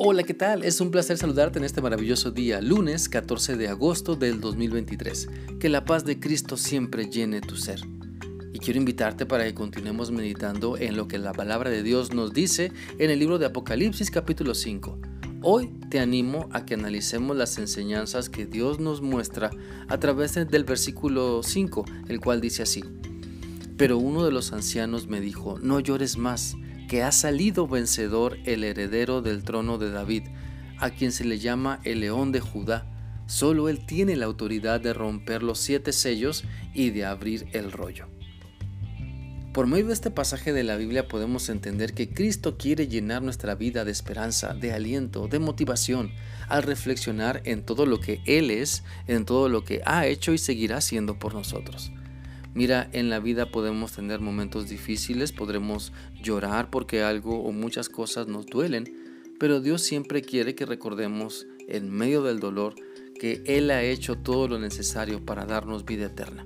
Hola, ¿qué tal? Es un placer saludarte en este maravilloso día, lunes 14 de agosto del 2023. Que la paz de Cristo siempre llene tu ser. Y quiero invitarte para que continuemos meditando en lo que la palabra de Dios nos dice en el libro de Apocalipsis capítulo 5. Hoy te animo a que analicemos las enseñanzas que Dios nos muestra a través del versículo 5, el cual dice así. Pero uno de los ancianos me dijo, no llores más que ha salido vencedor el heredero del trono de David, a quien se le llama el león de Judá. Solo él tiene la autoridad de romper los siete sellos y de abrir el rollo. Por medio de este pasaje de la Biblia podemos entender que Cristo quiere llenar nuestra vida de esperanza, de aliento, de motivación, al reflexionar en todo lo que Él es, en todo lo que ha hecho y seguirá haciendo por nosotros. Mira, en la vida podemos tener momentos difíciles, podremos llorar porque algo o muchas cosas nos duelen, pero Dios siempre quiere que recordemos en medio del dolor que Él ha hecho todo lo necesario para darnos vida eterna.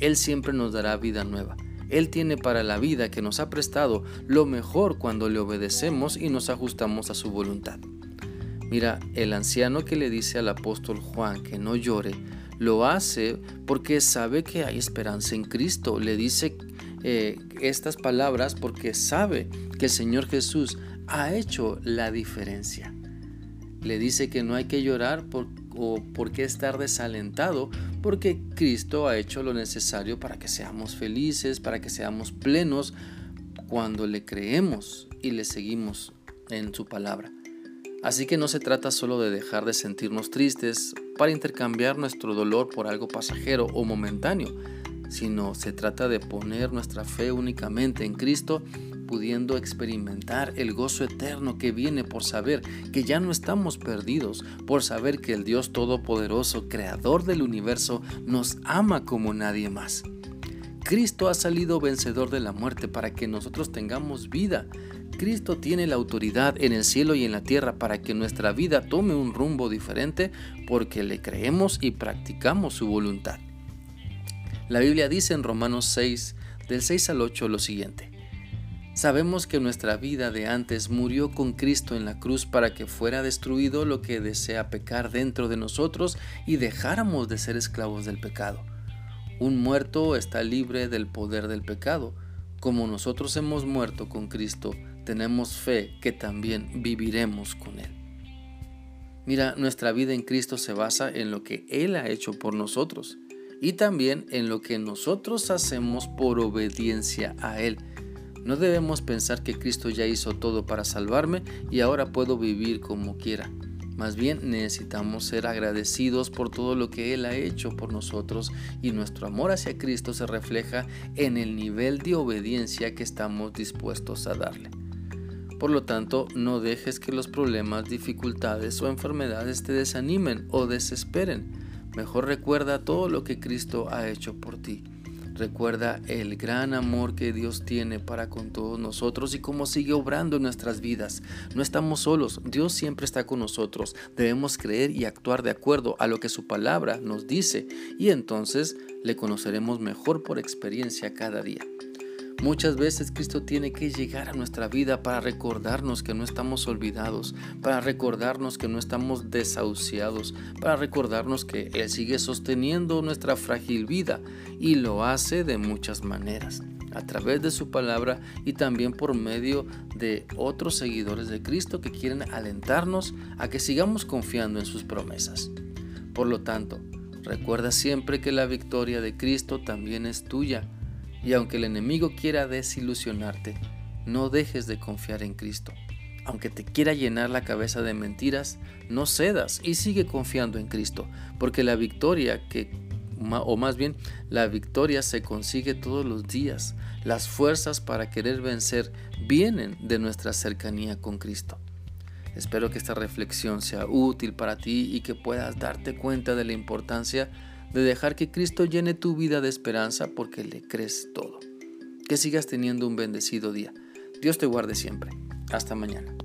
Él siempre nos dará vida nueva. Él tiene para la vida que nos ha prestado lo mejor cuando le obedecemos y nos ajustamos a su voluntad. Mira, el anciano que le dice al apóstol Juan que no llore, lo hace porque sabe que hay esperanza en Cristo. Le dice eh, estas palabras porque sabe que el Señor Jesús ha hecho la diferencia. Le dice que no hay que llorar o por qué estar desalentado, porque Cristo ha hecho lo necesario para que seamos felices, para que seamos plenos cuando le creemos y le seguimos en su palabra. Así que no se trata solo de dejar de sentirnos tristes para intercambiar nuestro dolor por algo pasajero o momentáneo, sino se trata de poner nuestra fe únicamente en Cristo, pudiendo experimentar el gozo eterno que viene por saber que ya no estamos perdidos, por saber que el Dios Todopoderoso, Creador del universo, nos ama como nadie más. Cristo ha salido vencedor de la muerte para que nosotros tengamos vida, Cristo tiene la autoridad en el cielo y en la tierra para que nuestra vida tome un rumbo diferente porque le creemos y practicamos su voluntad. La Biblia dice en Romanos 6, del 6 al 8 lo siguiente. Sabemos que nuestra vida de antes murió con Cristo en la cruz para que fuera destruido lo que desea pecar dentro de nosotros y dejáramos de ser esclavos del pecado. Un muerto está libre del poder del pecado. Como nosotros hemos muerto con Cristo, tenemos fe que también viviremos con Él. Mira, nuestra vida en Cristo se basa en lo que Él ha hecho por nosotros y también en lo que nosotros hacemos por obediencia a Él. No debemos pensar que Cristo ya hizo todo para salvarme y ahora puedo vivir como quiera. Más bien necesitamos ser agradecidos por todo lo que Él ha hecho por nosotros y nuestro amor hacia Cristo se refleja en el nivel de obediencia que estamos dispuestos a darle. Por lo tanto, no dejes que los problemas, dificultades o enfermedades te desanimen o desesperen. Mejor recuerda todo lo que Cristo ha hecho por ti. Recuerda el gran amor que Dios tiene para con todos nosotros y cómo sigue obrando en nuestras vidas. No estamos solos, Dios siempre está con nosotros. Debemos creer y actuar de acuerdo a lo que su palabra nos dice y entonces le conoceremos mejor por experiencia cada día. Muchas veces Cristo tiene que llegar a nuestra vida para recordarnos que no estamos olvidados, para recordarnos que no estamos desahuciados, para recordarnos que Él sigue sosteniendo nuestra frágil vida y lo hace de muchas maneras, a través de su palabra y también por medio de otros seguidores de Cristo que quieren alentarnos a que sigamos confiando en sus promesas. Por lo tanto, recuerda siempre que la victoria de Cristo también es tuya y aunque el enemigo quiera desilusionarte, no dejes de confiar en Cristo. Aunque te quiera llenar la cabeza de mentiras, no cedas y sigue confiando en Cristo, porque la victoria que o más bien la victoria se consigue todos los días. Las fuerzas para querer vencer vienen de nuestra cercanía con Cristo. Espero que esta reflexión sea útil para ti y que puedas darte cuenta de la importancia de dejar que Cristo llene tu vida de esperanza porque le crees todo. Que sigas teniendo un bendecido día. Dios te guarde siempre. Hasta mañana.